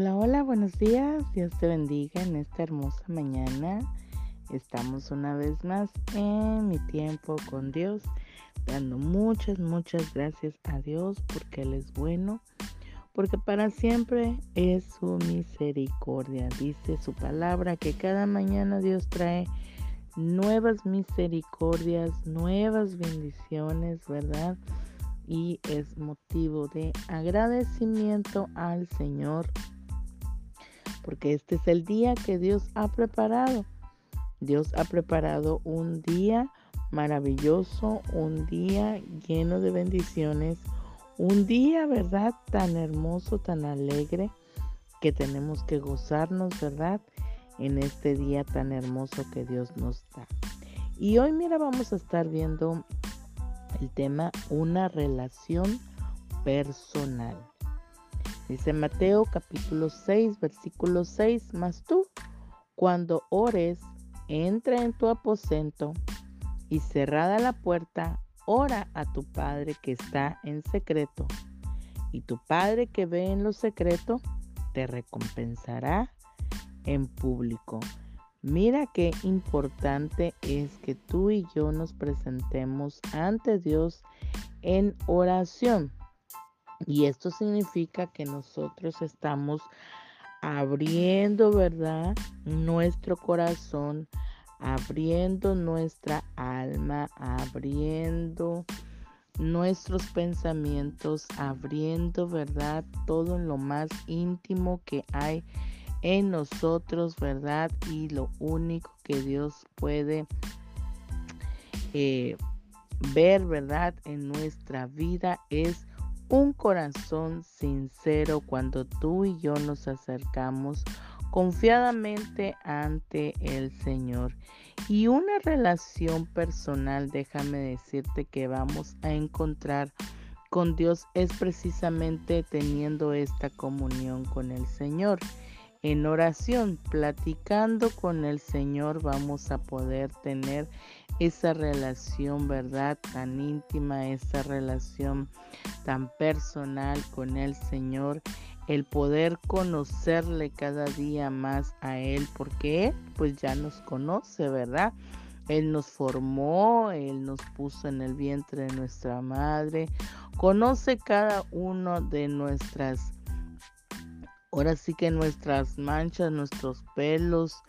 Hola, hola, buenos días. Dios te bendiga en esta hermosa mañana. Estamos una vez más en mi tiempo con Dios, dando muchas, muchas gracias a Dios porque Él es bueno, porque para siempre es su misericordia. Dice su palabra que cada mañana Dios trae nuevas misericordias, nuevas bendiciones, ¿verdad? Y es motivo de agradecimiento al Señor porque este es el día que Dios ha preparado. Dios ha preparado un día maravilloso, un día lleno de bendiciones, un día, ¿verdad? Tan hermoso, tan alegre, que tenemos que gozarnos, ¿verdad? En este día tan hermoso que Dios nos da. Y hoy, mira, vamos a estar viendo el tema una relación personal. Dice Mateo capítulo 6, versículo 6, más tú, cuando ores, entra en tu aposento y cerrada la puerta, ora a tu Padre que está en secreto. Y tu Padre que ve en lo secreto, te recompensará en público. Mira qué importante es que tú y yo nos presentemos ante Dios en oración. Y esto significa que nosotros estamos abriendo, ¿verdad? Nuestro corazón, abriendo nuestra alma, abriendo nuestros pensamientos, abriendo, ¿verdad? Todo lo más íntimo que hay en nosotros, ¿verdad? Y lo único que Dios puede eh, ver, ¿verdad? En nuestra vida es un corazón sincero cuando tú y yo nos acercamos confiadamente ante el Señor. Y una relación personal, déjame decirte que vamos a encontrar con Dios es precisamente teniendo esta comunión con el Señor. En oración, platicando con el Señor, vamos a poder tener esa relación, ¿verdad? Tan íntima, esa relación tan personal con el Señor, el poder conocerle cada día más a Él, porque Él pues ya nos conoce, ¿verdad? Él nos formó, Él nos puso en el vientre de nuestra madre, conoce cada uno de nuestras, ahora sí que nuestras manchas, nuestros pelos,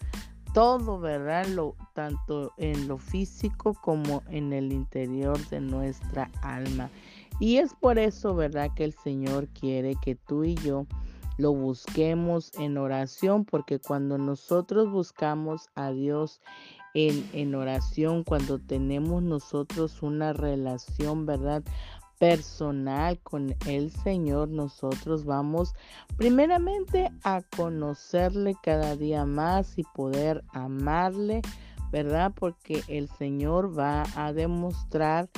todo, ¿verdad? Lo, tanto en lo físico como en el interior de nuestra alma. Y es por eso, ¿verdad? Que el Señor quiere que tú y yo lo busquemos en oración, porque cuando nosotros buscamos a Dios en, en oración, cuando tenemos nosotros una relación, ¿verdad? Personal con el Señor, nosotros vamos primeramente a conocerle cada día más y poder amarle, ¿verdad? Porque el Señor va a demostrar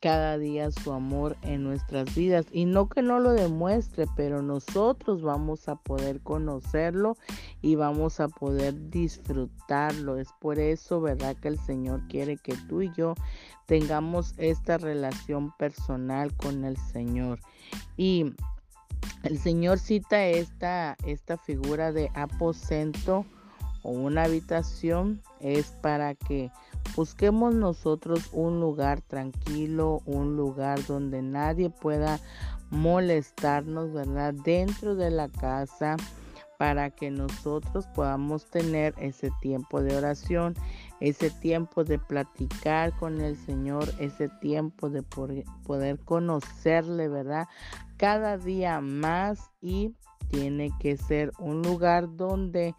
cada día su amor en nuestras vidas. Y no que no lo demuestre, pero nosotros vamos a poder conocerlo y vamos a poder disfrutarlo. Es por eso, ¿verdad? Que el Señor quiere que tú y yo tengamos esta relación personal con el Señor. Y el Señor cita esta, esta figura de aposento o una habitación es para que busquemos nosotros un lugar tranquilo, un lugar donde nadie pueda molestarnos, ¿verdad? Dentro de la casa para que nosotros podamos tener ese tiempo de oración, ese tiempo de platicar con el Señor, ese tiempo de poder conocerle, ¿verdad? Cada día más y tiene que ser un lugar donde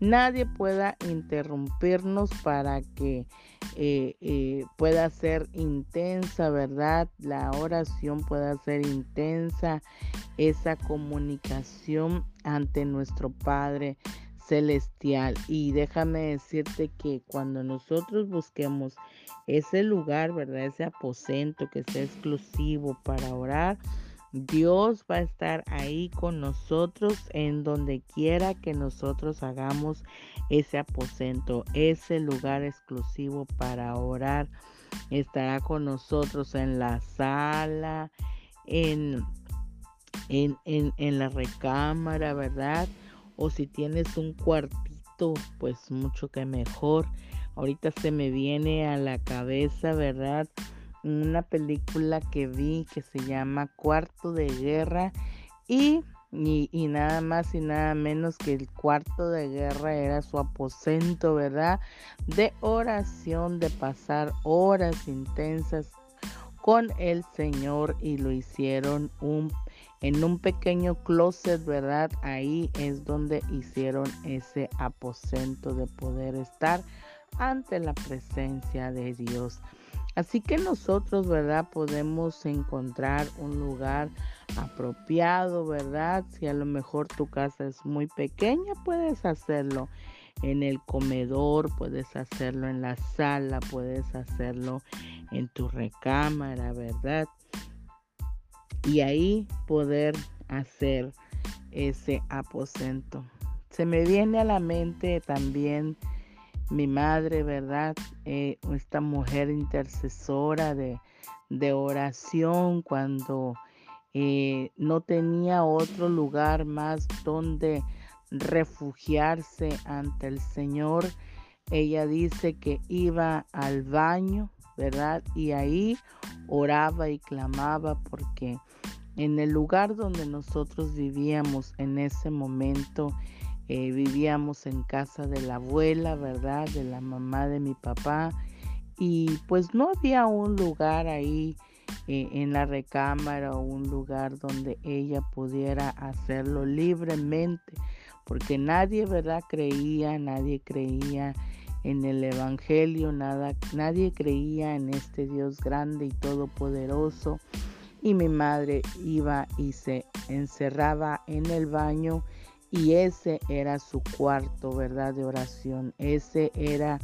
nadie pueda interrumpirnos para que eh, eh, pueda ser intensa, ¿verdad? La oración pueda ser intensa, esa comunicación ante nuestro Padre celestial. Y déjame decirte que cuando nosotros busquemos ese lugar, ¿verdad? Ese aposento que sea exclusivo para orar, Dios va a estar ahí con nosotros en donde quiera que nosotros hagamos ese aposento, ese lugar exclusivo para orar. Estará con nosotros en la sala, en, en, en, en la recámara, ¿verdad? o si tienes un cuartito, pues mucho que mejor. Ahorita se me viene a la cabeza, ¿verdad? Una película que vi que se llama Cuarto de Guerra y, y, nada más y nada menos que el cuarto de guerra era su aposento, ¿verdad? De oración, de pasar horas intensas con el Señor y lo hicieron un en un pequeño closet, ¿verdad? Ahí es donde hicieron ese aposento de poder estar ante la presencia de Dios. Así que nosotros, ¿verdad? Podemos encontrar un lugar apropiado, ¿verdad? Si a lo mejor tu casa es muy pequeña, puedes hacerlo en el comedor, puedes hacerlo en la sala, puedes hacerlo en tu recámara, ¿verdad? y ahí poder hacer ese aposento. Se me viene a la mente también mi madre, ¿verdad? Eh, esta mujer intercesora de, oración cuando eh, no tenía otro lugar más donde refugiarse ante el Señor. Ella dice que iba al baño, ¿verdad? Y ahí oraba y clamaba porque en el lugar donde nosotros vivíamos en ese momento, eh, vivíamos en casa de la abuela, ¿verdad? De la mamá de mi papá. Y pues no había un lugar ahí eh, en la recámara o un lugar donde ella pudiera hacerlo libremente, porque nadie, ¿verdad? Creía, nadie creía en el Evangelio, nada, nadie creía en este Dios grande y todopoderoso. Y mi madre iba y se encerraba en el baño y ese era su cuarto, ¿verdad? De oración. Ese era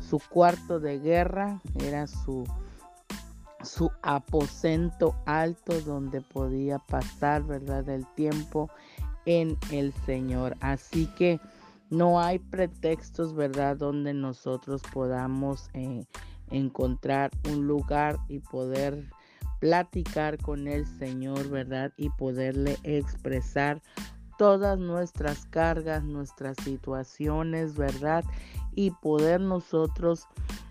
su cuarto de guerra, era su, su aposento alto donde podía pasar, ¿verdad? El tiempo en el Señor. Así que no hay pretextos, ¿verdad? Donde nosotros podamos eh, encontrar un lugar y poder platicar con el Señor, ¿verdad? Y poderle expresar todas nuestras cargas, nuestras situaciones, ¿verdad? Y poder nosotros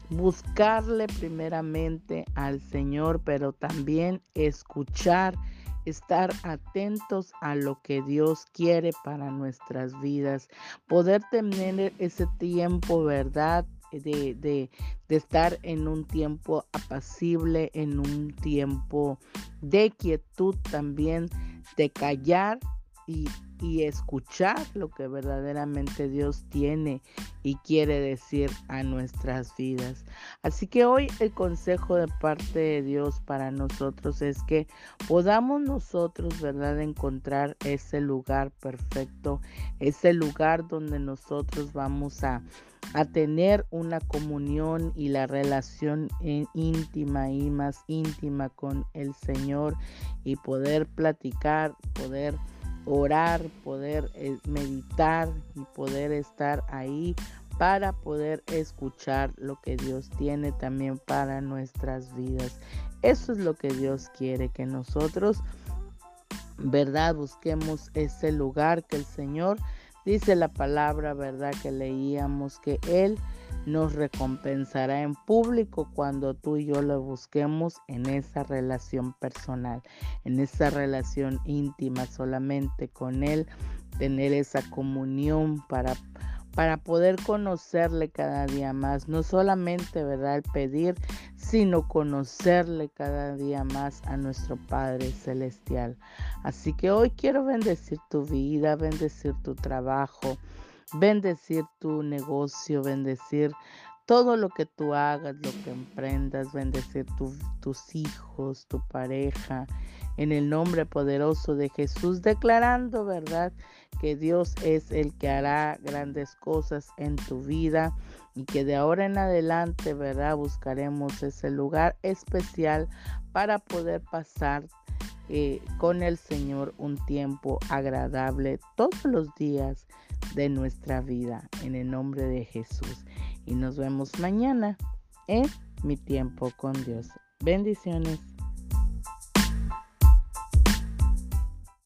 buscarle primeramente al Señor, pero también escuchar estar atentos a lo que Dios quiere para nuestras vidas, poder tener ese tiempo, ¿verdad? De, de, estar en un tiempo apacible, en un tiempo de quietud también, de callar y, escuchar lo que verdaderamente Dios tiene y quiere decir a nuestras vidas. Así que hoy el consejo de parte de Dios para nosotros es que podamos nosotros, ¿verdad?, encontrar ese lugar perfecto, ese lugar donde nosotros vamos a a tener una comunión y la relación íntima y más íntima con el Señor y poder platicar, poder orar, poder eh, meditar y poder estar ahí para poder escuchar lo que Dios tiene también para nuestras vidas. Eso es lo que Dios quiere, que nosotros, ¿verdad? Busquemos ese lugar que el Señor dice la palabra, ¿verdad? Que leíamos que Él nos recompensará en público cuando tú y yo lo busquemos en esa relación personal, en esa relación íntima solamente con Él, tener esa comunión para para poder conocerle cada día más, no solamente, ¿verdad?, pedir, sino conocerle cada día más a nuestro Padre Celestial. Así que hoy quiero bendecir tu vida, bendecir tu trabajo, bendecir tu negocio, bendecir todo lo que tú hagas, lo que emprendas, bendecir tus hijos, tu pareja, en el nombre poderoso de Jesús, declarando, ¿verdad? Que Dios es el que hará grandes cosas en tu vida y que de ahora en adelante, ¿verdad? Buscaremos ese lugar especial para poder pasar eh, con el Señor un tiempo agradable todos los días de nuestra vida en el nombre de Jesús. Y nos vemos mañana en mi tiempo con Dios. Bendiciones.